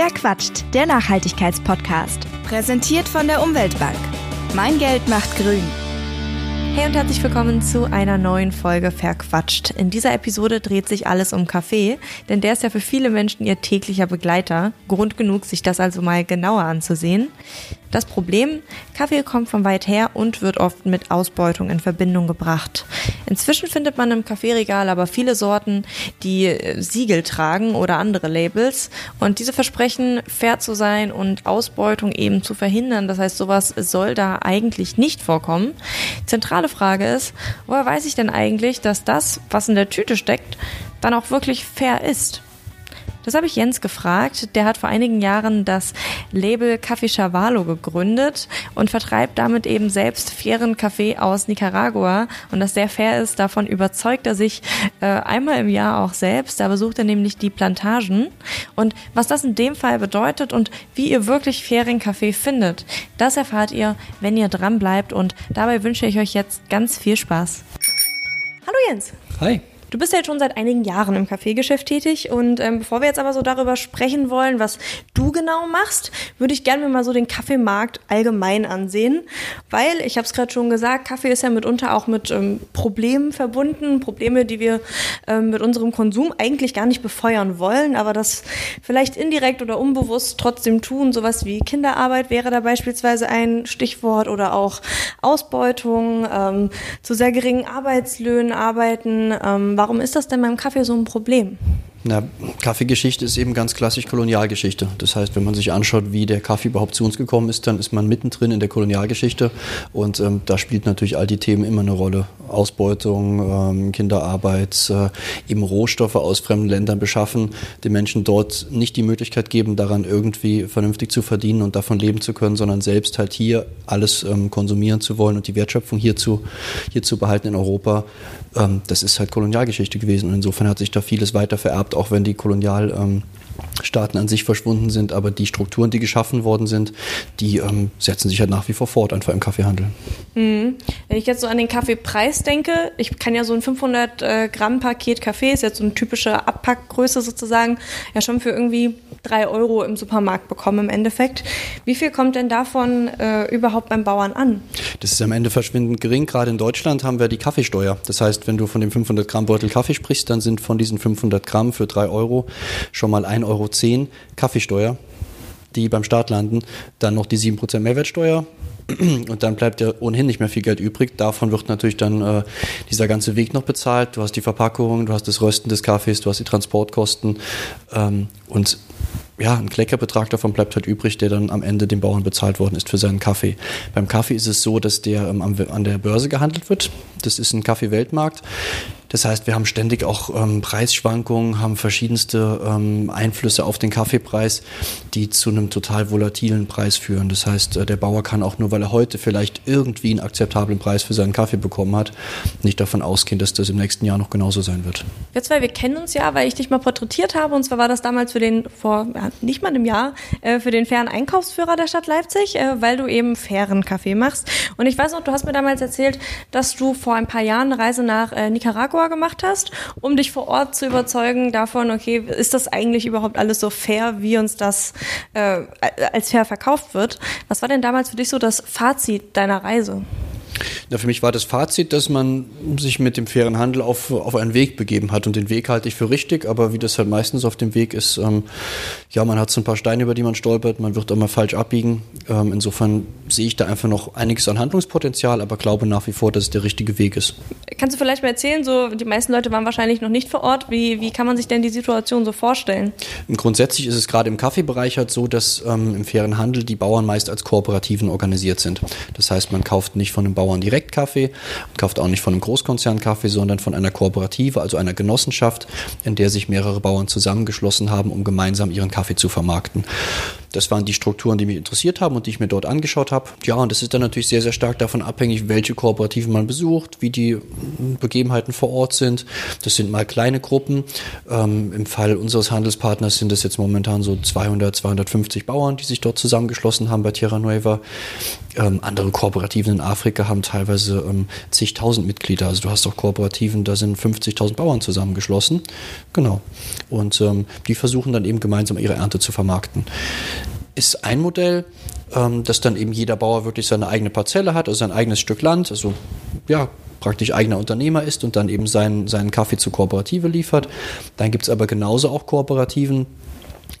Wer quatscht? Der Nachhaltigkeitspodcast. Präsentiert von der Umweltbank. Mein Geld macht grün. Hey und herzlich willkommen zu einer neuen Folge Verquatscht. In dieser Episode dreht sich alles um Kaffee, denn der ist ja für viele Menschen ihr täglicher Begleiter. Grund genug, sich das also mal genauer anzusehen. Das Problem, Kaffee kommt von weit her und wird oft mit Ausbeutung in Verbindung gebracht. Inzwischen findet man im Kaffeeregal aber viele Sorten, die äh, Siegel tragen oder andere Labels und diese versprechen, fair zu sein und Ausbeutung eben zu verhindern. Das heißt, sowas soll da eigentlich nicht vorkommen. Zentrale Frage ist, woher weiß ich denn eigentlich, dass das, was in der Tüte steckt, dann auch wirklich fair ist? Das habe ich Jens gefragt. Der hat vor einigen Jahren das Label Kaffee Chavalo gegründet und vertreibt damit eben selbst fairen Kaffee aus Nicaragua. Und das sehr fair ist, davon überzeugt er sich äh, einmal im Jahr auch selbst. Da besucht er nämlich die Plantagen. Und was das in dem Fall bedeutet und wie ihr wirklich fairen Kaffee findet, das erfahrt ihr, wenn ihr dran bleibt. Und dabei wünsche ich euch jetzt ganz viel Spaß. Hallo Jens. Hi. Du bist ja jetzt schon seit einigen Jahren im Kaffeegeschäft tätig und ähm, bevor wir jetzt aber so darüber sprechen wollen, was du genau machst, würde ich gerne mir mal so den Kaffeemarkt allgemein ansehen, weil ich habe es gerade schon gesagt, Kaffee ist ja mitunter auch mit ähm, Problemen verbunden, Probleme, die wir ähm, mit unserem Konsum eigentlich gar nicht befeuern wollen, aber das vielleicht indirekt oder unbewusst trotzdem tun. Sowas wie Kinderarbeit wäre da beispielsweise ein Stichwort oder auch Ausbeutung, ähm, zu sehr geringen Arbeitslöhnen arbeiten. Warum ist das denn beim Kaffee so ein Problem? Na, Kaffeegeschichte ist eben ganz klassisch Kolonialgeschichte. Das heißt, wenn man sich anschaut, wie der Kaffee überhaupt zu uns gekommen ist, dann ist man mittendrin in der Kolonialgeschichte und ähm, da spielt natürlich all die Themen immer eine Rolle. Ausbeutung, ähm, Kinderarbeit, äh, eben Rohstoffe aus fremden Ländern beschaffen, den Menschen dort nicht die Möglichkeit geben, daran irgendwie vernünftig zu verdienen und davon leben zu können, sondern selbst halt hier alles ähm, konsumieren zu wollen und die Wertschöpfung hier zu, hier zu behalten in Europa. Ähm, das ist halt Kolonialgeschichte gewesen und insofern hat sich da vieles weiter vererbt, auch wenn die Kolonial ähm, Staaten an sich verschwunden sind, aber die Strukturen, die geschaffen worden sind, die ähm, setzen sich halt nach wie vor fort, einfach im Kaffeehandel. Mhm. Wenn ich jetzt so an den Kaffeepreis denke, ich kann ja so ein 500 äh, Gramm Paket Kaffee, ist jetzt so eine typische Abpackgröße sozusagen, ja schon für irgendwie drei Euro im Supermarkt bekommen im Endeffekt. Wie viel kommt denn davon äh, überhaupt beim Bauern an? Das ist am Ende verschwindend gering. Gerade in Deutschland haben wir die Kaffeesteuer. Das heißt, wenn du von dem 500 Gramm Beutel Kaffee sprichst, dann sind von diesen 500 Gramm für drei Euro schon mal 1,10 Euro Kaffeesteuer, die beim Staat landen. Dann noch die 7% Mehrwertsteuer, und dann bleibt ja ohnehin nicht mehr viel Geld übrig. Davon wird natürlich dann äh, dieser ganze Weg noch bezahlt. Du hast die Verpackung, du hast das Rösten des Kaffees, du hast die Transportkosten ähm, und ja, ein Kleckerbetrag davon bleibt halt übrig, der dann am Ende dem Bauern bezahlt worden ist für seinen Kaffee. Beim Kaffee ist es so, dass der ähm, an der Börse gehandelt wird. Das ist ein Kaffee-Weltmarkt. Das heißt, wir haben ständig auch ähm, Preisschwankungen, haben verschiedenste ähm, Einflüsse auf den Kaffeepreis, die zu einem total volatilen Preis führen. Das heißt, äh, der Bauer kann auch nur, weil er heute vielleicht irgendwie einen akzeptablen Preis für seinen Kaffee bekommen hat, nicht davon ausgehen, dass das im nächsten Jahr noch genauso sein wird. Wir zwei, wir kennen uns ja, weil ich dich mal porträtiert habe. Und zwar war das damals für den, vor ja, nicht mal einem Jahr, äh, für den fairen Einkaufsführer der Stadt Leipzig, äh, weil du eben fairen Kaffee machst. Und ich weiß noch, du hast mir damals erzählt, dass du vor ein paar Jahren eine Reise nach äh, Nicaragua gemacht hast, um dich vor Ort zu überzeugen davon, okay, ist das eigentlich überhaupt alles so fair, wie uns das äh, als fair verkauft wird? Was war denn damals für dich so das Fazit deiner Reise? Ja, für mich war das Fazit, dass man sich mit dem fairen Handel auf, auf einen Weg begeben hat. Und den Weg halte ich für richtig, aber wie das halt meistens auf dem Weg ist, ähm, ja, man hat so ein paar Steine, über die man stolpert, man wird immer falsch abbiegen. Ähm, insofern sehe ich da einfach noch einiges an Handlungspotenzial, aber glaube nach wie vor, dass es der richtige Weg ist. Kannst du vielleicht mal erzählen, so die meisten Leute waren wahrscheinlich noch nicht vor Ort. Wie, wie kann man sich denn die Situation so vorstellen? Grundsätzlich ist es gerade im Kaffeebereich halt so, dass ähm, im fairen Handel die Bauern meist als Kooperativen organisiert sind. Das heißt, man kauft nicht von den Bauern direkt Kaffee und kauft auch nicht von einem Großkonzern Kaffee, sondern von einer Kooperative, also einer Genossenschaft, in der sich mehrere Bauern zusammengeschlossen haben, um gemeinsam ihren Kaffee zu vermarkten. Das waren die Strukturen, die mich interessiert haben und die ich mir dort angeschaut habe. Ja, und das ist dann natürlich sehr, sehr stark davon abhängig, welche Kooperativen man besucht, wie die Begebenheiten vor Ort sind. Das sind mal kleine Gruppen. Ähm, Im Fall unseres Handelspartners sind es jetzt momentan so 200, 250 Bauern, die sich dort zusammengeschlossen haben bei Tierra Nueva. Ähm, andere Kooperativen in Afrika haben teilweise ähm, zigtausend Mitglieder. Also du hast auch Kooperativen, da sind 50.000 Bauern zusammengeschlossen. Genau. Und ähm, die versuchen dann eben gemeinsam ihre Ernte zu vermarkten. Ist ein Modell, ähm, dass dann eben jeder Bauer wirklich seine eigene Parzelle hat, also sein eigenes Stück Land, also ja, praktisch eigener Unternehmer ist und dann eben seinen, seinen Kaffee zu Kooperative liefert. Dann gibt es aber genauso auch Kooperativen,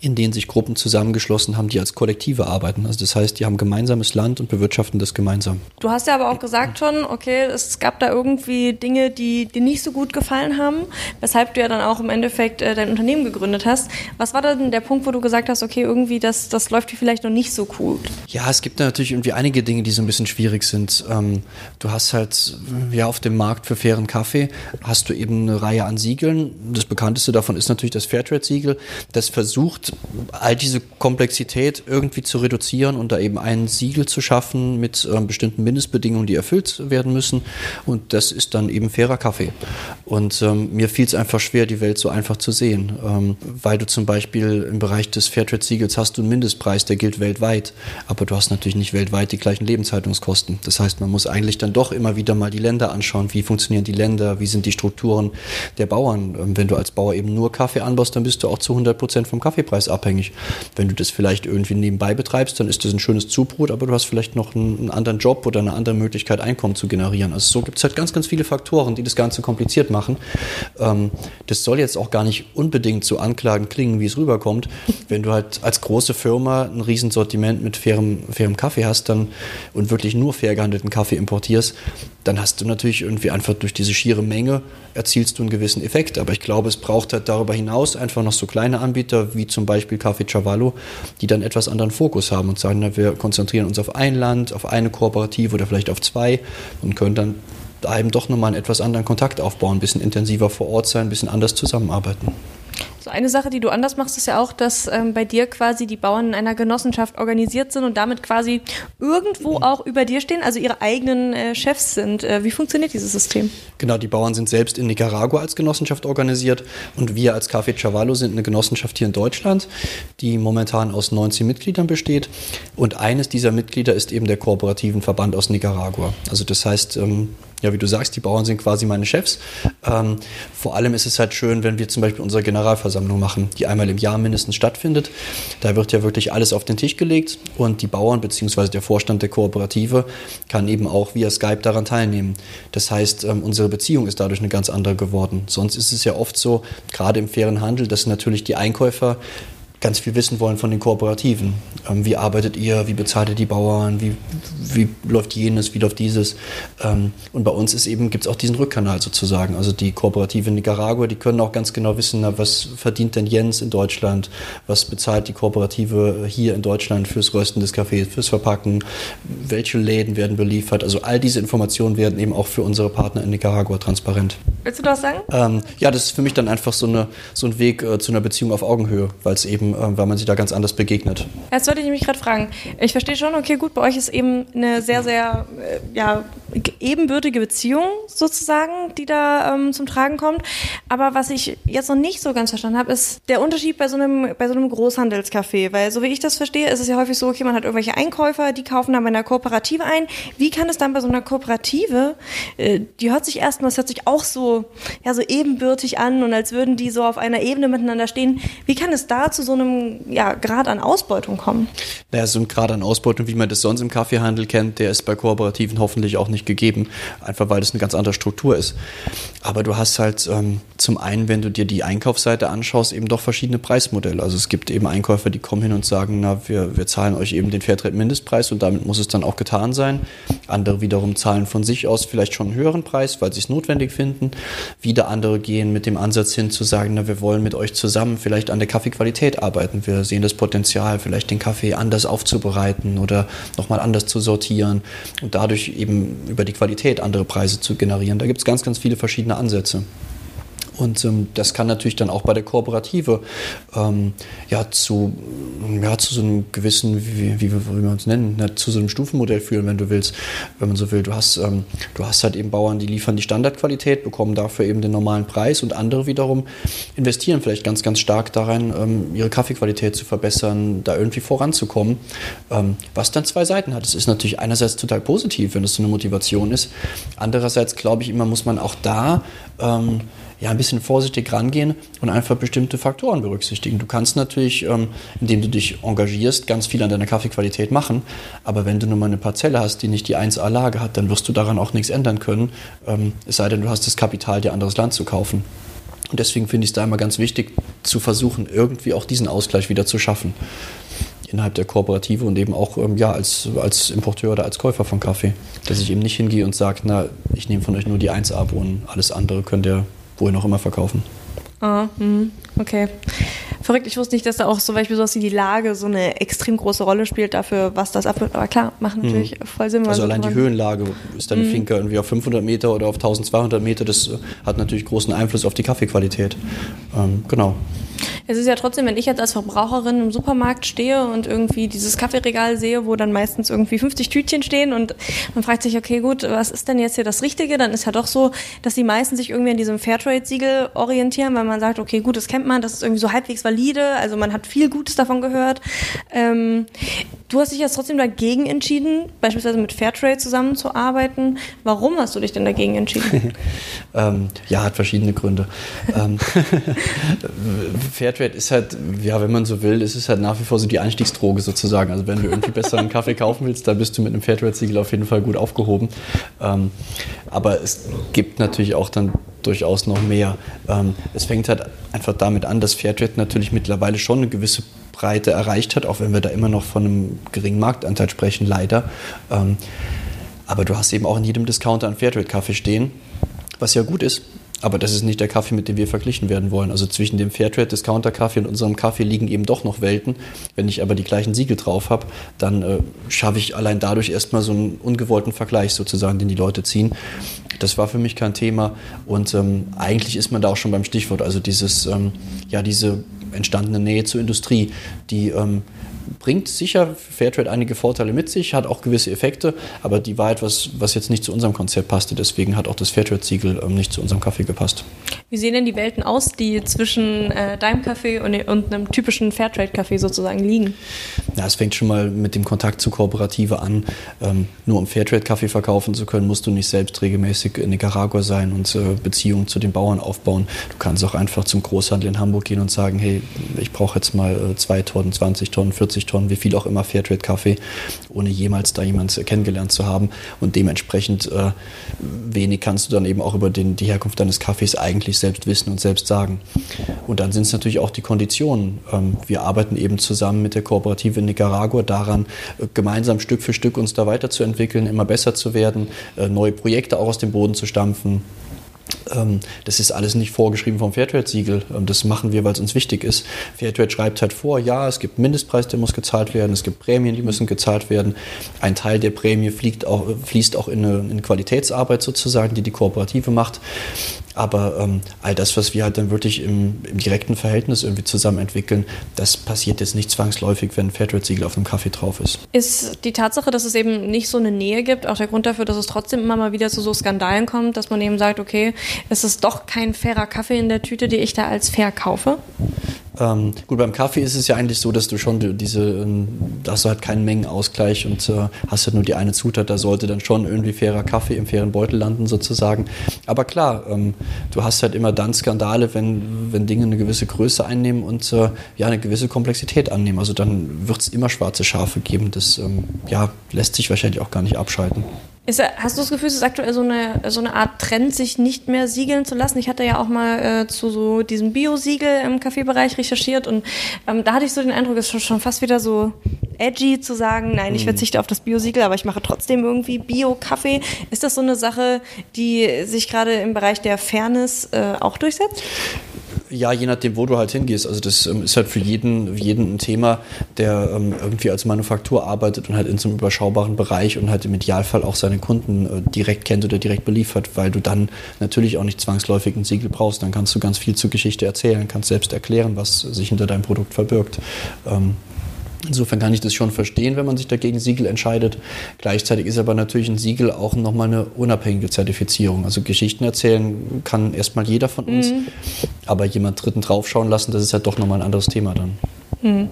in denen sich Gruppen zusammengeschlossen haben, die als Kollektive arbeiten. Also das heißt, die haben gemeinsames Land und bewirtschaften das gemeinsam. Du hast ja aber auch gesagt schon, okay, es gab da irgendwie Dinge, die dir nicht so gut gefallen haben, weshalb du ja dann auch im Endeffekt äh, dein Unternehmen gegründet hast. Was war denn der Punkt, wo du gesagt hast, okay, irgendwie das, das läuft hier vielleicht noch nicht so gut? Ja, es gibt natürlich irgendwie einige Dinge, die so ein bisschen schwierig sind. Ähm, du hast halt ja auf dem Markt für fairen Kaffee hast du eben eine Reihe an Siegeln. Das bekannteste davon ist natürlich das Fairtrade-Siegel. Das versucht all diese Komplexität irgendwie zu reduzieren und da eben ein Siegel zu schaffen mit ähm, bestimmten Mindestbedingungen, die erfüllt werden müssen. Und das ist dann eben fairer Kaffee. Und ähm, mir fiel es einfach schwer, die Welt so einfach zu sehen, ähm, weil du zum Beispiel im Bereich des Fairtrade-Siegels hast du einen Mindestpreis, der gilt weltweit, aber du hast natürlich nicht weltweit die gleichen Lebenshaltungskosten. Das heißt, man muss eigentlich dann doch immer wieder mal die Länder anschauen, wie funktionieren die Länder, wie sind die Strukturen der Bauern. Ähm, wenn du als Bauer eben nur Kaffee anbaust, dann bist du auch zu 100 Prozent vom Kaffeepreis abhängig. Wenn du das vielleicht irgendwie nebenbei betreibst, dann ist das ein schönes Zubrot, aber du hast vielleicht noch einen, einen anderen Job oder eine andere Möglichkeit, Einkommen zu generieren. Also so gibt es halt ganz, ganz viele Faktoren, die das Ganze kompliziert machen. Ähm, das soll jetzt auch gar nicht unbedingt so anklagen klingen, wie es rüberkommt. Wenn du halt als große Firma ein Riesensortiment mit fairem, fairem Kaffee hast dann und wirklich nur fair gehandelten Kaffee importierst, dann hast du natürlich irgendwie einfach durch diese schiere Menge erzielst du einen gewissen Effekt. Aber ich glaube, es braucht halt darüber hinaus einfach noch so kleine Anbieter wie zum Beispiel Café Cavallo, die dann etwas anderen Fokus haben und sagen, na, wir konzentrieren uns auf ein Land, auf eine Kooperative oder vielleicht auf zwei und können dann da eben doch nochmal einen etwas anderen Kontakt aufbauen, ein bisschen intensiver vor Ort sein, ein bisschen anders zusammenarbeiten. So eine Sache, die du anders machst, ist ja auch, dass ähm, bei dir quasi die Bauern in einer Genossenschaft organisiert sind und damit quasi irgendwo auch über dir stehen, also ihre eigenen äh, Chefs sind. Äh, wie funktioniert dieses System? Genau, die Bauern sind selbst in Nicaragua als Genossenschaft organisiert und wir als Café Chavallo sind eine Genossenschaft hier in Deutschland, die momentan aus 19 Mitgliedern besteht und eines dieser Mitglieder ist eben der kooperativen Verband aus Nicaragua. Also das heißt, ähm, ja, wie du sagst, die Bauern sind quasi meine Chefs. Ähm, vor allem ist es halt schön, wenn wir zum Beispiel unsere Generalversammlung machen, die einmal im Jahr mindestens stattfindet. Da wird ja wirklich alles auf den Tisch gelegt und die Bauern bzw. der Vorstand der Kooperative kann eben auch via Skype daran teilnehmen. Das heißt, ähm, unsere Beziehung ist dadurch eine ganz andere geworden. Sonst ist es ja oft so, gerade im fairen Handel, dass natürlich die Einkäufer ganz viel wissen wollen von den Kooperativen. Ähm, wie arbeitet ihr, wie bezahlt ihr die Bauern, wie, wie läuft jenes, wie läuft dieses. Ähm, und bei uns ist eben, gibt es auch diesen Rückkanal sozusagen. Also die Kooperative in Nicaragua, die können auch ganz genau wissen, na, was verdient denn Jens in Deutschland, was bezahlt die Kooperative hier in Deutschland fürs Rösten des Kaffees, fürs Verpacken, welche Läden werden beliefert. Also all diese Informationen werden eben auch für unsere Partner in Nicaragua transparent. Willst du das sagen? Ähm, ja, das ist für mich dann einfach so, eine, so ein Weg äh, zu einer Beziehung auf Augenhöhe, weil es eben, äh, weil man sich da ganz anders begegnet. Jetzt wollte ich mich gerade fragen. Ich verstehe schon, okay, gut, bei euch ist eben eine sehr, sehr äh, ja, ebenbürtige Beziehung sozusagen, die da ähm, zum Tragen kommt. Aber was ich jetzt noch nicht so ganz verstanden habe, ist der Unterschied bei so einem, bei so einem Großhandelscafé. Weil so wie ich das verstehe, ist es ja häufig so, okay, man hat irgendwelche Einkäufer, die kaufen dann bei einer Kooperative ein. Wie kann es dann bei so einer Kooperative, äh, die hört sich erstmal, das hört sich auch so, ja, so ebenbürtig an und als würden die so auf einer Ebene miteinander stehen. Wie kann es da zu so einem ja, Grad an Ausbeutung kommen? Naja, so ein Grad an Ausbeutung, wie man das sonst im Kaffeehandel kennt, der ist bei Kooperativen hoffentlich auch nicht gegeben, einfach weil das eine ganz andere Struktur ist. Aber du hast halt ähm, zum einen, wenn du dir die Einkaufsseite anschaust, eben doch verschiedene Preismodelle. Also es gibt eben Einkäufer, die kommen hin und sagen, na, wir, wir zahlen euch eben den Fairtrade-Mindestpreis und damit muss es dann auch getan sein. Andere wiederum zahlen von sich aus vielleicht schon einen höheren Preis, weil sie es notwendig finden. Wieder andere gehen mit dem Ansatz hin zu sagen, na, wir wollen mit euch zusammen vielleicht an der Kaffeequalität arbeiten. Wir sehen das Potenzial, vielleicht den Kaffee anders aufzubereiten oder nochmal anders zu sortieren und dadurch eben über die Qualität andere Preise zu generieren. Da gibt es ganz, ganz viele verschiedene Ansätze. Und ähm, das kann natürlich dann auch bei der Kooperative ähm, ja, zu, ja, zu so einem gewissen, wie, wie, wie wir uns nennen, na, zu so einem Stufenmodell führen, wenn du willst, wenn man so will. Du hast, ähm, du hast halt eben Bauern, die liefern die Standardqualität, bekommen dafür eben den normalen Preis und andere wiederum investieren vielleicht ganz, ganz stark darin, ähm, ihre Kaffeequalität zu verbessern, da irgendwie voranzukommen. Ähm, was dann zwei Seiten hat. Es ist natürlich einerseits total positiv, wenn es so eine Motivation ist. Andererseits glaube ich immer, muss man auch da ähm, ja, ein bisschen vorsichtig rangehen und einfach bestimmte Faktoren berücksichtigen. Du kannst natürlich, ähm, indem du dich engagierst, ganz viel an deiner Kaffeequalität machen, aber wenn du nur mal eine Parzelle hast, die nicht die 1A-Lage hat, dann wirst du daran auch nichts ändern können, ähm, es sei denn, du hast das Kapital, dir anderes Land zu kaufen. Und deswegen finde ich es da immer ganz wichtig, zu versuchen, irgendwie auch diesen Ausgleich wieder zu schaffen innerhalb der Kooperative und eben auch ähm, ja, als, als Importeur oder als Käufer von Kaffee. Dass ich eben nicht hingehe und sage, na, ich nehme von euch nur die 1A-Bohnen, alles andere könnt ihr wohin auch immer verkaufen. Ah, mh, okay. Verrückt, ich wusste nicht, dass da auch so Beispiel sowas wie die Lage so eine extrem große Rolle spielt dafür, was das abwirft. Aber klar, macht mhm. natürlich mhm. voll Sinn. Also allein die Höhenlage, ist deine mhm. Finca irgendwie auf 500 Meter oder auf 1200 Meter, das hat natürlich großen Einfluss auf die Kaffeequalität. Ähm, genau. Es ist ja trotzdem, wenn ich jetzt als Verbraucherin im Supermarkt stehe und irgendwie dieses Kaffeeregal sehe, wo dann meistens irgendwie 50 Tütchen stehen und man fragt sich, okay, gut, was ist denn jetzt hier das Richtige? Dann ist ja doch so, dass die meisten sich irgendwie an diesem Fairtrade-Siegel orientieren, weil man sagt, okay, gut, das kennt man, das ist irgendwie so halbwegs valide, also man hat viel Gutes davon gehört. Ähm, du hast dich jetzt trotzdem dagegen entschieden, beispielsweise mit Fairtrade zusammenzuarbeiten. Warum hast du dich denn dagegen entschieden? ähm, ja, hat verschiedene Gründe. Ähm, Fairtrade ist halt, ja, wenn man so will, ist es halt nach wie vor so die Einstiegsdroge sozusagen. Also wenn du irgendwie besseren Kaffee kaufen willst, dann bist du mit einem Fairtrade-Siegel auf jeden Fall gut aufgehoben. Ähm, aber es gibt natürlich auch dann durchaus noch mehr. Ähm, es fängt halt einfach damit an, dass Fairtrade natürlich mittlerweile schon eine gewisse Breite erreicht hat, auch wenn wir da immer noch von einem geringen Marktanteil sprechen, leider. Ähm, aber du hast eben auch in jedem Discounter einen Fairtrade-Kaffee stehen, was ja gut ist. Aber das ist nicht der Kaffee, mit dem wir verglichen werden wollen. Also zwischen dem Fairtrade-Discounter-Kaffee und unserem Kaffee liegen eben doch noch Welten. Wenn ich aber die gleichen Siegel drauf habe, dann äh, schaffe ich allein dadurch erstmal so einen ungewollten Vergleich sozusagen, den die Leute ziehen. Das war für mich kein Thema. Und ähm, eigentlich ist man da auch schon beim Stichwort. Also dieses, ähm, ja, diese entstandene Nähe zur Industrie, die ähm, bringt sicher Fairtrade einige Vorteile mit sich, hat auch gewisse Effekte, aber die war etwas, was jetzt nicht zu unserem Konzept passte. Deswegen hat auch das Fairtrade-Siegel ähm, nicht zu unserem Kaffee gepasst. Wie sehen denn die Welten aus, die zwischen äh, deinem Kaffee und, und einem typischen Fairtrade-Kaffee sozusagen liegen? Ja, es fängt schon mal mit dem Kontakt zu Kooperative an. Ähm, nur um Fairtrade-Kaffee verkaufen zu können, musst du nicht selbst regelmäßig in Nicaragua sein und äh, Beziehungen zu den Bauern aufbauen. Du kannst auch einfach zum Großhandel in Hamburg gehen und sagen, hey, ich brauche jetzt mal äh, zwei Tonnen, 20 Tonnen, 40 Tonnen, wie viel auch immer Fairtrade-Kaffee, ohne jemals da jemand kennengelernt zu haben. Und dementsprechend äh, wenig kannst du dann eben auch über den, die Herkunft deines Kaffees eigentlich selbst wissen und selbst sagen. Und dann sind es natürlich auch die Konditionen. Ähm, wir arbeiten eben zusammen mit der Kooperative in Nicaragua daran, äh, gemeinsam Stück für Stück uns da weiterzuentwickeln, immer besser zu werden, äh, neue Projekte auch aus dem Boden zu stampfen. Ähm, das ist alles nicht vorgeschrieben vom Fairtrade-Siegel. Ähm, das machen wir, weil es uns wichtig ist. Fairtrade schreibt halt vor, ja, es gibt einen Mindestpreis, der muss gezahlt werden, es gibt Prämien, die müssen gezahlt werden. Ein Teil der Prämie auch, fließt auch in eine, in Qualitätsarbeit sozusagen, die die Kooperative macht. Aber ähm, all das, was wir halt dann wirklich im, im, direkten Verhältnis irgendwie zusammen entwickeln, das passiert jetzt nicht zwangsläufig, wenn ein Fairtrade-Siegel auf einem Kaffee drauf ist. Ist die Tatsache, dass es eben nicht so eine Nähe gibt, auch der Grund dafür, dass es trotzdem immer mal wieder zu so Skandalen kommt, dass man eben sagt, okay, es ist doch kein fairer Kaffee in der Tüte, die ich da als fair kaufe? Ähm, gut, beim Kaffee ist es ja eigentlich so, dass du schon diese, ähm, da hast du halt keinen Mengenausgleich und äh, hast halt nur die eine Zutat, da sollte dann schon irgendwie fairer Kaffee im fairen Beutel landen sozusagen. Aber klar, ähm, du hast halt immer dann Skandale, wenn, wenn Dinge eine gewisse Größe einnehmen und äh, ja, eine gewisse Komplexität annehmen. Also dann wird es immer schwarze Schafe geben. Das ähm, ja, lässt sich wahrscheinlich auch gar nicht abschalten. Ist, hast du das Gefühl, es ist aktuell so eine, so eine Art Trend, sich nicht mehr siegeln zu lassen? Ich hatte ja auch mal äh, zu so diesem Bio-Siegel im Kaffeebereich recherchiert und ähm, da hatte ich so den Eindruck, es ist schon fast wieder so edgy zu sagen, nein, ich mhm. verzichte auf das Bio-Siegel, aber ich mache trotzdem irgendwie Bio-Kaffee. Ist das so eine Sache, die sich gerade im Bereich der Fairness äh, auch durchsetzt? Ja, je nachdem, wo du halt hingehst. Also das ähm, ist halt für jeden, jeden ein Thema, der ähm, irgendwie als Manufaktur arbeitet und halt in so einem überschaubaren Bereich und halt im Idealfall auch seine Kunden äh, direkt kennt oder direkt beliefert, weil du dann natürlich auch nicht zwangsläufig ein Siegel brauchst. Dann kannst du ganz viel zur Geschichte erzählen, kannst selbst erklären, was sich hinter deinem Produkt verbirgt. Ähm, Insofern kann ich das schon verstehen, wenn man sich dagegen Siegel entscheidet. Gleichzeitig ist aber natürlich ein Siegel auch nochmal eine unabhängige Zertifizierung. Also Geschichten erzählen kann erstmal jeder von uns, mhm. aber jemand Dritten draufschauen lassen, das ist halt doch nochmal ein anderes Thema dann. Hm.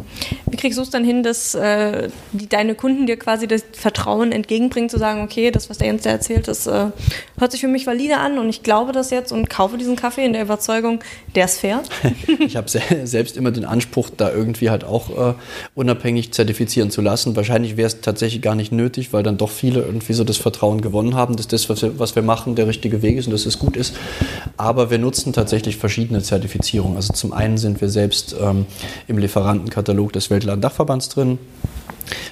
Wie kriegst du es dann hin, dass äh, die, deine Kunden dir quasi das Vertrauen entgegenbringen, zu sagen, okay, das, was der Jens da erzählt, das äh, hört sich für mich valide an und ich glaube das jetzt und kaufe diesen Kaffee in der Überzeugung, der ist fair? ich habe se selbst immer den Anspruch, da irgendwie halt auch äh, unabhängig zertifizieren zu lassen. Wahrscheinlich wäre es tatsächlich gar nicht nötig, weil dann doch viele irgendwie so das Vertrauen gewonnen haben, dass das, was wir, was wir machen, der richtige Weg ist und dass es gut ist. Aber wir nutzen tatsächlich verschiedene Zertifizierungen. Also zum einen sind wir selbst ähm, im Lieferanten Lieferantenkatalog des Weltladen-Dachverbands drin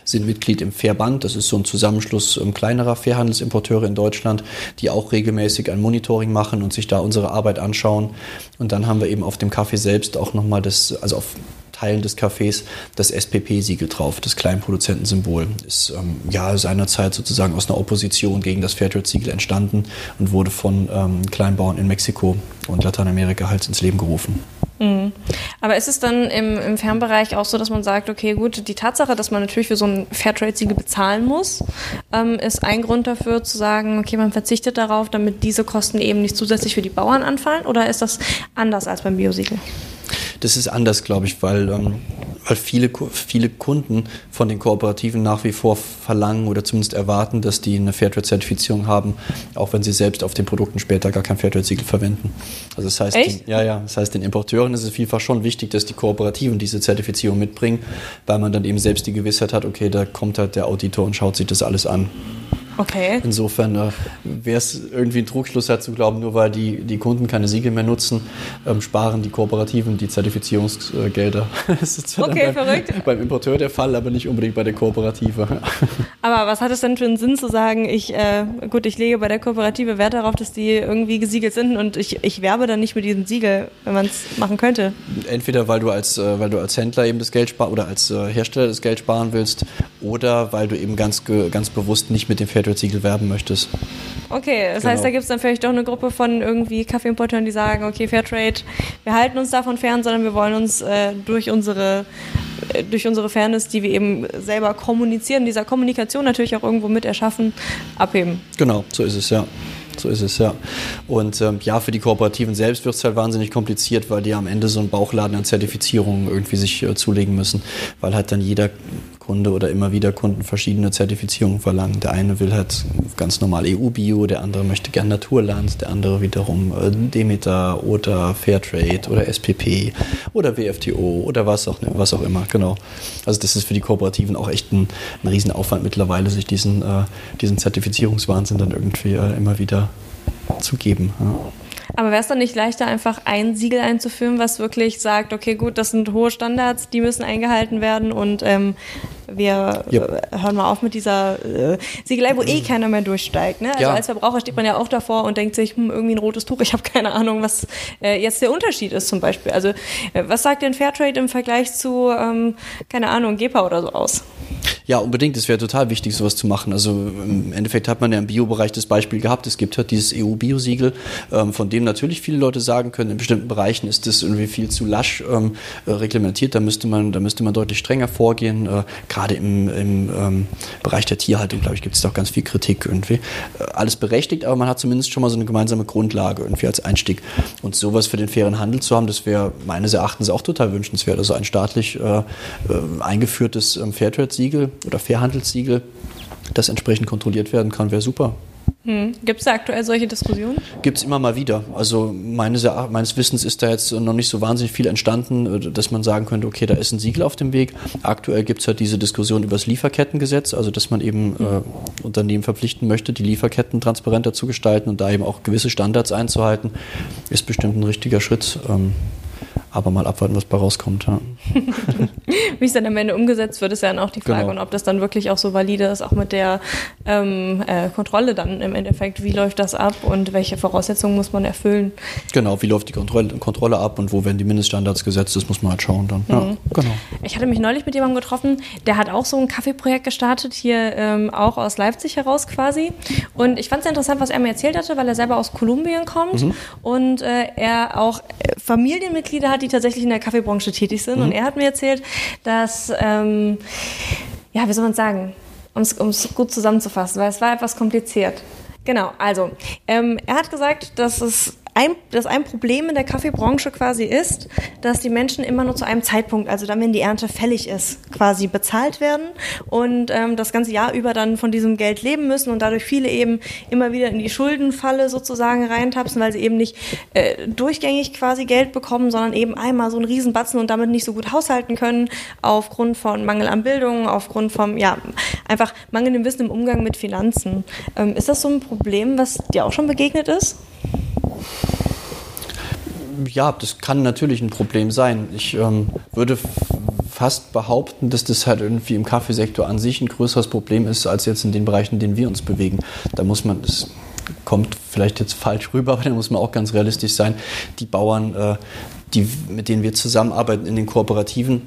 sind Mitglied im Fairband. Das ist so ein Zusammenschluss ähm, kleinerer Fairhandelsimporteure in Deutschland, die auch regelmäßig ein Monitoring machen und sich da unsere Arbeit anschauen. Und dann haben wir eben auf dem Kaffee selbst auch nochmal das, also auf Teilen des Cafés das SPP-Siegel drauf, das Kleinproduzentensymbol. Ist ähm, ja seinerzeit sozusagen aus einer Opposition gegen das Fairtrade-Siegel entstanden und wurde von ähm, Kleinbauern in Mexiko und Lateinamerika halt ins Leben gerufen. Mhm. Aber ist es dann im, im Fernbereich auch so, dass man sagt, okay, gut, die Tatsache, dass man natürlich für so ein Fairtrade-Siegel bezahlen muss, ähm, ist ein Grund dafür zu sagen, okay, man verzichtet darauf, damit diese Kosten eben nicht zusätzlich für die Bauern anfallen? Oder ist das anders als beim Biosiegel? Das ist anders, glaube ich, weil, ähm, weil viele, viele Kunden von den Kooperativen nach wie vor verlangen oder zumindest erwarten, dass die eine Fairtrade-Zertifizierung haben, auch wenn sie selbst auf den Produkten später gar kein Fairtrade-Siegel verwenden. Also das heißt, den, ja, ja, das heißt, den Importeuren ist es vielfach schon wichtig, dass die Kooperativen diese Zertifizierung mitbringen, weil man dann eben selbst die Gewissheit hat, okay, da kommt halt der Auditor und schaut sich das alles an. Okay. Insofern äh, wäre es irgendwie ein Trugschluss zu glauben, nur weil die, die Kunden keine Siegel mehr nutzen, ähm, sparen die Kooperativen die Zertifizierungsgelder. das ist zwar okay, beim, verrückt. beim Importeur der Fall, aber nicht unbedingt bei der Kooperative. aber was hat es denn für einen Sinn zu sagen, ich, äh, gut, ich lege bei der Kooperative Wert darauf, dass die irgendwie gesiegelt sind und ich, ich werbe dann nicht mit diesem Siegel, wenn man es machen könnte? Entweder weil du als, äh, weil du als Händler eben das Geld sparen oder als äh, Hersteller das Geld sparen willst oder weil du eben ganz, ganz bewusst nicht mit dem Fair Fairtrade-Siegel werben möchtest. Okay, das genau. heißt, da gibt es dann vielleicht doch eine Gruppe von irgendwie Kaffeeimporteuren, die sagen, okay, Fairtrade, wir halten uns davon fern, sondern wir wollen uns äh, durch unsere äh, durch unsere Fairness, die wir eben selber kommunizieren, dieser Kommunikation natürlich auch irgendwo mit erschaffen, abheben. Genau, so ist es, ja. So ist es, ja. Und ähm, ja, für die Kooperativen selbst wird es halt wahnsinnig kompliziert, weil die am Ende so einen Bauchladen an Zertifizierungen irgendwie sich äh, zulegen müssen, weil halt dann jeder Kunde oder immer wieder Kunden verschiedene Zertifizierungen verlangen. Der eine will halt ganz normal EU-Bio, der andere möchte gern Naturland, der andere wiederum äh, Demeter oder Fairtrade oder SPP oder WFTO oder was auch, was auch immer, genau. Also das ist für die Kooperativen auch echt ein, ein Riesenaufwand mittlerweile, sich diesen, äh, diesen Zertifizierungswahnsinn dann irgendwie äh, immer wieder zu geben. Ja. Aber wäre es dann nicht leichter, einfach ein Siegel einzuführen, was wirklich sagt, okay, gut, das sind hohe Standards, die müssen eingehalten werden und ähm, wir yep. Äh, hören mal auf mit dieser äh, Siegelei, wo eh keiner mehr durchsteigt. Ne? Also ja. als Verbraucher steht man ja auch davor und denkt sich, hm, irgendwie ein rotes Tuch, ich habe keine Ahnung, was äh, jetzt der Unterschied ist zum Beispiel. Also äh, was sagt denn Fairtrade im Vergleich zu, ähm, keine Ahnung, GEPA oder so aus? Ja, unbedingt. Es wäre total wichtig, sowas zu machen. Also im Endeffekt hat man ja im Biobereich das Beispiel gehabt. Es gibt halt dieses EU-Biosiegel, ähm, von dem natürlich viele Leute sagen können, in bestimmten Bereichen ist das irgendwie viel zu lasch ähm, äh, reglementiert. Da müsste man, da müsste man deutlich strenger vorgehen. Äh, Gerade im, im ähm, Bereich der Tierhaltung, glaube ich, gibt es da auch ganz viel Kritik irgendwie. Äh, alles berechtigt, aber man hat zumindest schon mal so eine gemeinsame Grundlage irgendwie als Einstieg. Und sowas für den fairen Handel zu haben, das wäre meines Erachtens auch total wünschenswert. Also ein staatlich äh, äh eingeführtes ähm, Fairtrade-Siegel oder Fairhandelssiegel, das entsprechend kontrolliert werden kann, wäre super. Hm. Gibt es da aktuell solche Diskussionen? Gibt es immer mal wieder. Also meines, meines Wissens ist da jetzt noch nicht so wahnsinnig viel entstanden, äh, dass man sagen könnte, okay, da ist ein Siegel auf dem Weg. Aktuell gibt es halt diese Diskussion über das Lieferkettengesetz, also dass man eben äh, Unternehmen verpflichten möchte, die Lieferketten transparenter zu gestalten und da eben auch gewisse Standards einzuhalten, ist bestimmt ein richtiger Schritt. Ähm, aber mal abwarten, was bei rauskommt. Ja. Wie es dann am Ende umgesetzt wird, ist ja dann auch die Frage, Genau. und ob das dann wirklich auch so valide ist, auch mit der ähm, äh, Kontrolle dann im Endeffekt. Wie läuft das ab und welche Voraussetzungen muss man erfüllen? Genau, wie läuft die Kontrolle, Kontrolle ab und wo werden die Mindeststandards gesetzt, das muss man halt schauen dann. Ja, genau. Ich hatte mich neulich mit jemandem getroffen, der hat auch so ein Kaffeeprojekt gestartet, hier ähm, auch aus Leipzig heraus quasi. Und ich fand es interessant, was er mir erzählt hatte, weil er selber aus Kolumbien kommt und äh, er auch äh, Familienmitglieder hat, die tatsächlich in der Kaffeebranche tätig sind. Und er hat mir erzählt, dass, ähm, ja, wie soll man sagen, um es gut zusammenzufassen, weil es war etwas kompliziert. Genau, also ähm, er hat gesagt, dass es ein, dass ein Problem in der Kaffeebranche quasi ist, dass die Menschen immer nur zu einem Zeitpunkt, also dann, wenn die Ernte fällig ist, quasi bezahlt werden und ähm, das ganze Jahr über dann von diesem Geld leben müssen und dadurch viele eben immer wieder in die Schuldenfalle sozusagen reintapsen, weil sie eben nicht äh, durchgängig quasi Geld bekommen, sondern eben einmal so einen Riesenbatzen und damit nicht so gut haushalten können, aufgrund von Mangel an Bildung, aufgrund von, ja, einfach mangelndem Wissen im Umgang mit Finanzen. Ähm, ist das so ein Problem, was dir auch schon begegnet ist? Ja, das kann natürlich ein Problem sein. Ich ähm, würde fast behaupten, dass das halt irgendwie im Kaffeesektor an sich ein größeres Problem ist, als jetzt in den Bereichen, in denen wir uns bewegen. Da muss man, das kommt vielleicht jetzt falsch rüber, aber da muss man auch ganz realistisch sein. Die Bauern, äh, die, mit denen wir zusammenarbeiten in den Kooperativen,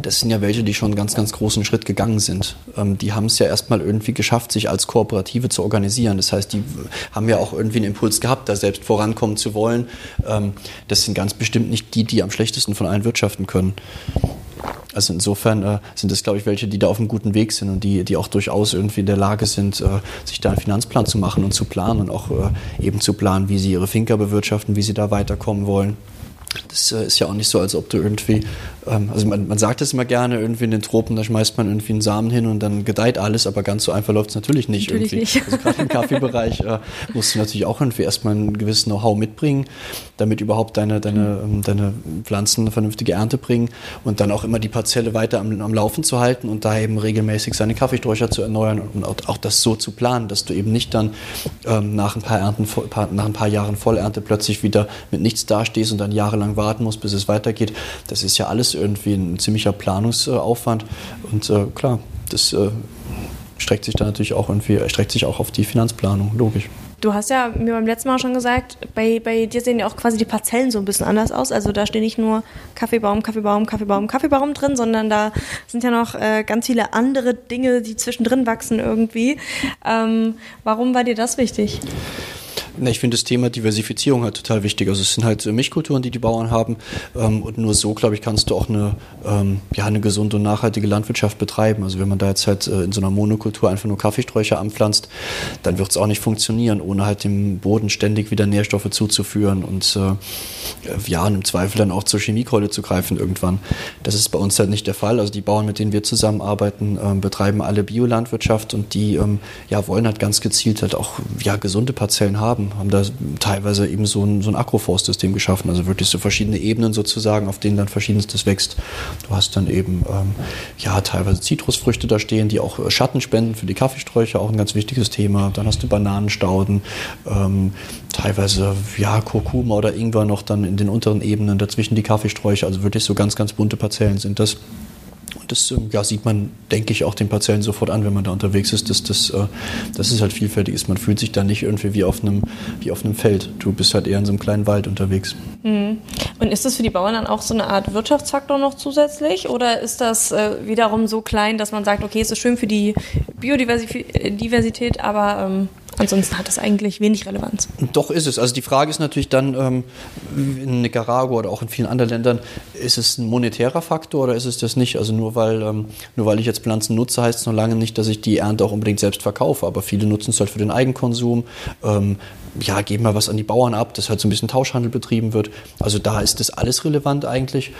das sind ja welche, die schon einen ganz, ganz großen Schritt gegangen sind. Ähm, die haben es ja erstmal irgendwie geschafft, sich als Kooperative zu organisieren. Das heißt, die haben ja auch irgendwie einen Impuls gehabt, da selbst vorankommen zu wollen. Ähm, das sind ganz bestimmt nicht die, die am schlechtesten von allen wirtschaften können. Also insofern äh, sind das, glaube ich, welche, die da auf einem guten Weg sind und die, die auch durchaus irgendwie in der Lage sind, äh, sich da einen Finanzplan zu machen und zu planen und auch äh, eben zu planen, wie sie ihre Finca bewirtschaften, wie sie da weiterkommen wollen. Das äh, ist ja auch nicht so, als ob du irgendwie, ähm, also man, man sagt es immer gerne, irgendwie in den Tropen, da schmeißt man irgendwie einen Samen hin und dann gedeiht alles, aber ganz so einfach läuft es natürlich nicht. Natürlich irgendwie. nicht. Also gerade im Kaffeebereich äh, musst du natürlich auch irgendwie erstmal ein gewisses Know-how mitbringen, damit überhaupt deine, deine, ähm, deine Pflanzen eine vernünftige Ernte bringen und dann auch immer die Parzelle weiter am, am Laufen zu halten und da eben regelmäßig seine Kaffeesträucher zu erneuern und auch, auch das so zu planen, dass du eben nicht dann ähm, nach, ein paar Ernten, nach ein paar Jahren Vollernte plötzlich wieder mit nichts dastehst und dann jahrelang warten musst, bis es weitergeht. Das ist ja alles irgendwie ein ziemlicher Planungsaufwand und äh, klar, das äh, streckt sich dann natürlich auch irgendwie, erstreckt sich auch auf die Finanzplanung, logisch. Du hast ja mir beim letzten Mal schon gesagt, bei, bei dir sehen ja auch quasi die Parzellen so ein bisschen anders aus. Also da stehen nicht nur Kaffeebaum, Kaffeebaum, Kaffeebaum, Kaffeebaum drin, sondern da sind ja noch äh, ganz viele andere Dinge, die zwischendrin wachsen irgendwie. Ähm, warum war dir das wichtig? Na, ich finde das Thema Diversifizierung halt total wichtig. Also es sind halt äh, Milchkulturen, die die Bauern haben ähm, und nur so, glaube ich, kannst du auch eine, ähm, ja, eine gesunde und nachhaltige Landwirtschaft betreiben. Also wenn man da jetzt halt äh, in so einer Monokultur einfach nur Kaffeesträucher anpflanzt, dann wird es auch nicht funktionieren, ohne halt dem Boden ständig wieder Nährstoffe zuzuführen und äh, ja, und im Zweifel dann auch zur Chemiekeule zu greifen irgendwann. Das ist bei uns halt nicht der Fall. Also die Bauern, mit denen wir zusammenarbeiten, ähm, betreiben alle Biolandwirtschaft und die ähm, ja, wollen halt ganz gezielt halt auch ja, gesunde Parzellen haben, haben da teilweise eben so ein, so ein Agroforstsystem geschaffen, also wirklich so verschiedene Ebenen sozusagen, auf denen dann verschiedenstes wächst. Du hast dann eben ähm, ja teilweise Zitrusfrüchte da stehen, die auch äh, Schatten spenden für die Kaffeesträucher, auch ein ganz wichtiges Thema. Dann hast du Bananenstauden, ähm, teilweise ja Kurkuma oder Ingwer noch dann in den unteren Ebenen dazwischen die Kaffeesträucher, also wirklich so ganz, ganz bunte Parzellen sind das. Das ähm, ja, sieht man, denke ich, auch den Parzellen sofort an, wenn man da unterwegs ist, dass das, äh, dass es halt vielfältig ist. Man fühlt sich da nicht irgendwie wie auf, einem, wie auf einem Feld. Du bist halt eher in so einem kleinen Wald unterwegs. Und ist das für die Bauern dann auch so eine Art Wirtschaftsfaktor noch zusätzlich? Oder ist das äh, wiederum so klein, dass man sagt, okay, es ist schön für die Biodiversität, aber ähm, ansonsten hat das eigentlich wenig Relevanz? Doch ist es. Also die Frage ist natürlich dann, ähm, in Nicaragua oder auch in vielen anderen Ländern, ist es ein monetärer Faktor oder ist es das nicht? Also nur weil, ähm, nur weil ich jetzt Pflanzen nutze, heißt es noch lange nicht, dass ich die Ernte auch unbedingt selbst verkaufe. Aber viele nutzen es halt für den Eigenkonsum. Ähm, ja, geben mal was an die Bauern ab, dass halt so ein bisschen Tauschhandel betrieben wird. Also da ist das alles relevant eigentlich.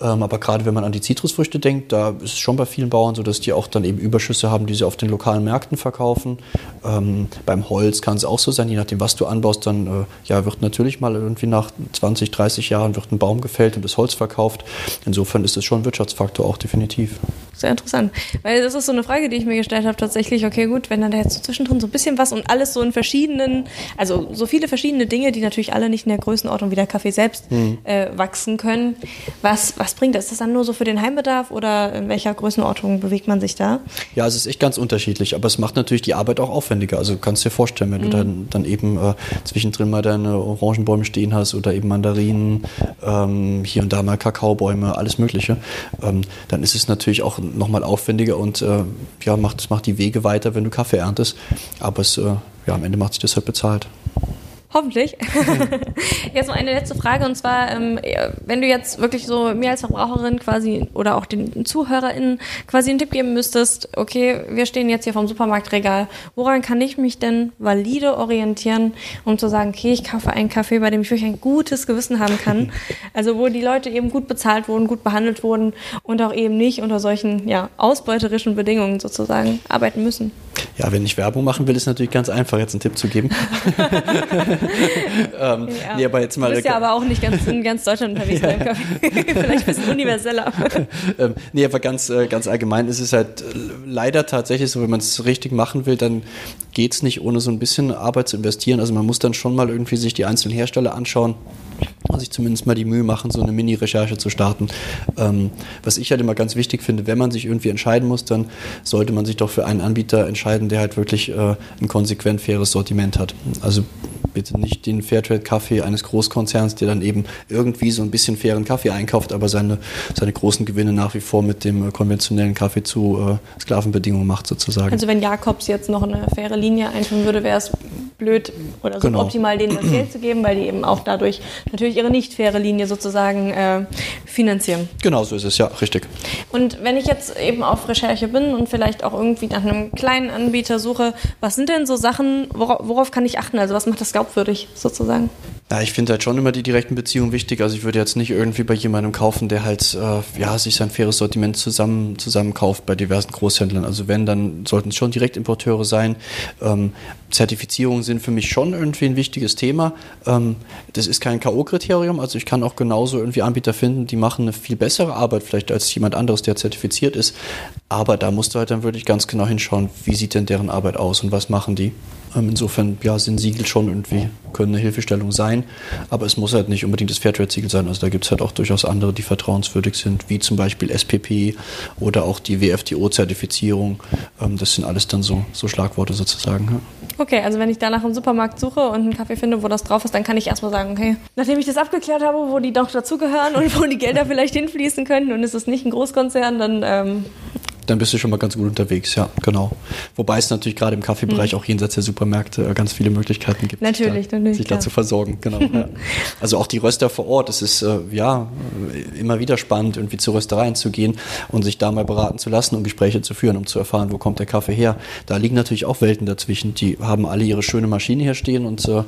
Ähm, aber gerade wenn man an die Zitrusfrüchte denkt, da ist es schon bei vielen Bauern so, dass die auch dann eben Überschüsse haben, die sie auf den lokalen Märkten verkaufen. Ähm, bei beim Holz kann es auch so sein, je nachdem, was du anbaust, dann äh, ja, wird natürlich mal irgendwie nach 20, 30 Jahren wird ein Baum gefällt und das Holz verkauft. Insofern ist es schon ein Wirtschaftsfaktor auch definitiv. Sehr interessant. Weil das ist so eine Frage, die ich mir gestellt habe, tatsächlich, okay, gut, wenn dann da jetzt so zwischendrin so ein bisschen was und alles so in verschiedenen, also so viele verschiedene Dinge, die natürlich alle nicht in der Größenordnung wie der Kaffee selbst mhm. äh, wachsen können. Was, was bringt das? Ist das dann nur so für den Heimbedarf oder in welcher Größenordnung bewegt man sich da? Ja, es ist echt ganz unterschiedlich, aber es macht natürlich die Arbeit auch aufwendiger. Also kannst du dir vorstellen, wenn mhm. du dann, dann eben äh, zwischendrin mal deine Orangenbäume stehen hast oder eben Mandarinen, ähm, hier und da mal Kakaobäume, alles Mögliche, ähm, dann ist es natürlich auch nochmal aufwendiger und äh, ja, macht, macht die Wege weiter, wenn du Kaffee erntest. Aber es, äh, ja, am Ende macht sich das halt bezahlt. Hoffentlich. jetzt noch eine letzte Frage und zwar, ähm, wenn du jetzt wirklich so mir als Verbraucherin quasi oder auch den ZuhörerInnen quasi einen Tipp geben müsstest, okay, wir stehen jetzt hier vom Supermarktregal, woran kann ich mich denn valide orientieren, um zu sagen, okay, ich kaufe einen Kaffee, bei dem ich wirklich ein gutes Gewissen haben kann, also wo die Leute eben gut bezahlt wurden, gut behandelt wurden und auch eben nicht unter solchen ja, ausbeuterischen Bedingungen sozusagen arbeiten müssen. Ja, wenn ich Werbung machen will, ist natürlich ganz einfach, jetzt einen Tipp zu geben. ähm, ja. Nee, aber jetzt mal, du bist ja aber auch nicht ganz in ganz Deutschland unterwegs ja. Vielleicht ein bisschen universeller. ähm, nee, aber ganz, äh, ganz allgemein ist es halt leider tatsächlich so, wenn man es richtig machen will, dann geht es nicht, ohne so ein bisschen Arbeit zu investieren. Also man muss dann schon mal irgendwie sich die einzelnen Hersteller anschauen sich zumindest mal die Mühe machen, so eine Mini-Recherche zu starten. Ähm, was ich halt immer ganz wichtig finde, wenn man sich irgendwie entscheiden muss, dann sollte man sich doch für einen Anbieter entscheiden, der halt wirklich äh, ein konsequent faires Sortiment hat. Also bitte nicht den Fairtrade-Kaffee eines Großkonzerns, der dann eben irgendwie so ein bisschen fairen Kaffee einkauft, aber seine, seine großen Gewinne nach wie vor mit dem äh, konventionellen Kaffee zu äh, Sklavenbedingungen macht sozusagen. Also wenn Jakobs jetzt noch eine faire Linie einführen würde, wäre es blöd oder so genau. optimal denen das Geld zu geben, weil die eben auch dadurch natürlich ihre nicht faire Linie sozusagen äh, finanzieren. Genau so ist es, ja, richtig. Und wenn ich jetzt eben auf Recherche bin und vielleicht auch irgendwie nach einem kleinen Anbieter suche, was sind denn so Sachen, worauf, worauf kann ich achten? Also was macht das glaubwürdig sozusagen? Ja, ich finde halt schon immer die direkten Beziehungen wichtig. Also ich würde jetzt nicht irgendwie bei jemandem kaufen, der halt äh, ja, sich sein faires Sortiment zusammen, zusammen kauft bei diversen Großhändlern. Also wenn, dann sollten es schon Direktimporteure sein. Ähm, Zertifizierungen sind für mich schon irgendwie ein wichtiges Thema. Ähm, das ist kein K.O.-Kriterium. Also ich kann auch genauso irgendwie Anbieter finden, die machen eine viel bessere Arbeit vielleicht als jemand anderes, der zertifiziert ist. Aber da musst du halt dann wirklich ganz genau hinschauen, wie sieht denn deren Arbeit aus und was machen die. Ähm, insofern ja, sind Siegel schon irgendwie, können eine Hilfestellung sein, aber es muss halt nicht unbedingt das Fairtrade-Siegel sein. Also da gibt es halt auch durchaus andere, die vertrauenswürdig sind, wie zum Beispiel SPP oder auch die WFTO-Zertifizierung. Ähm, das sind alles dann so, so Schlagworte sozusagen. Okay, also wenn ich danach im Supermarkt suche und einen Kaffee finde, wo das drauf ist, dann kann ich erstmal sagen, okay, nachdem ich das abgeklärt habe, wo die doch dazugehören und wo die Gelder vielleicht hinfließen können und es ist nicht ein Großkonzern, dann ähm, dann bist du schon mal ganz gut unterwegs, ja, genau. Wobei es natürlich gerade im Kaffeebereich mhm. auch jenseits der Supermärkte äh, ganz viele Möglichkeiten gibt, natürlich, sich, da, natürlich, sich da zu versorgen, genau. ja. Also auch die Röster vor Ort, es ist äh, ja immer wieder spannend, irgendwie zu Röstereien zu gehen und sich da mal beraten zu lassen und Gespräche zu führen, um zu erfahren, wo kommt der Kaffee her. Da liegen natürlich auch Welten dazwischen. Die haben alle ihre schöne Maschine hier stehen und äh,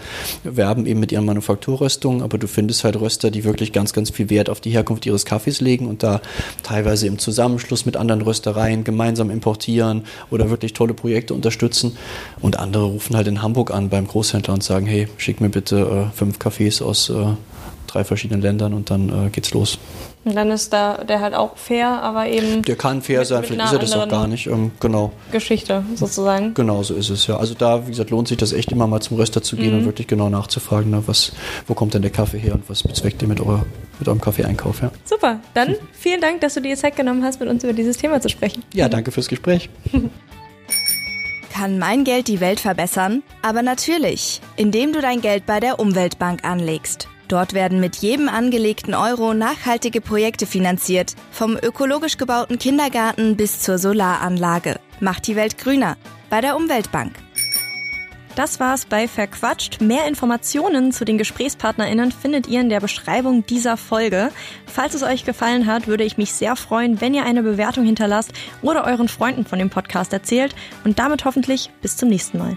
werben eben mit ihren Manufakturröstungen, aber du findest halt Röster, die wirklich ganz, ganz viel Wert auf die Herkunft ihres Kaffees legen und da teilweise im Zusammenschluss mit anderen Röstereien Verein gemeinsam importieren oder wirklich tolle Projekte unterstützen. Und andere rufen halt in Hamburg an beim Großhändler und sagen, hey, schick mir bitte äh, fünf Cafés aus äh, drei verschiedenen Ländern und dann äh, geht's los. Und dann ist da der halt auch fair, aber eben. Der kann fair mit, sein, vielleicht ist er das auch gar nicht. Ähm, genau. Geschichte sozusagen. Genau, so ist es ja. Also da, wie gesagt, lohnt sich das echt immer mal zum Röster zu gehen mhm. und wirklich genau nachzufragen, ne, was, wo kommt denn der Kaffee her und was bezweckt ihr mit, eurer, mit eurem Kaffeeeinkauf. Ja. Super, dann vielen Dank, dass du dir Zeit genommen hast, mit uns über dieses Thema zu sprechen. Ja, danke fürs Gespräch. Kann mein Geld die Welt verbessern? Aber natürlich, indem du dein Geld bei der Umweltbank anlegst. Dort werden mit jedem angelegten Euro nachhaltige Projekte finanziert, vom ökologisch gebauten Kindergarten bis zur Solaranlage. Macht die Welt grüner bei der Umweltbank. Das war's bei Verquatscht. Mehr Informationen zu den GesprächspartnerInnen findet ihr in der Beschreibung dieser Folge. Falls es euch gefallen hat, würde ich mich sehr freuen, wenn ihr eine Bewertung hinterlasst oder euren Freunden von dem Podcast erzählt und damit hoffentlich bis zum nächsten Mal.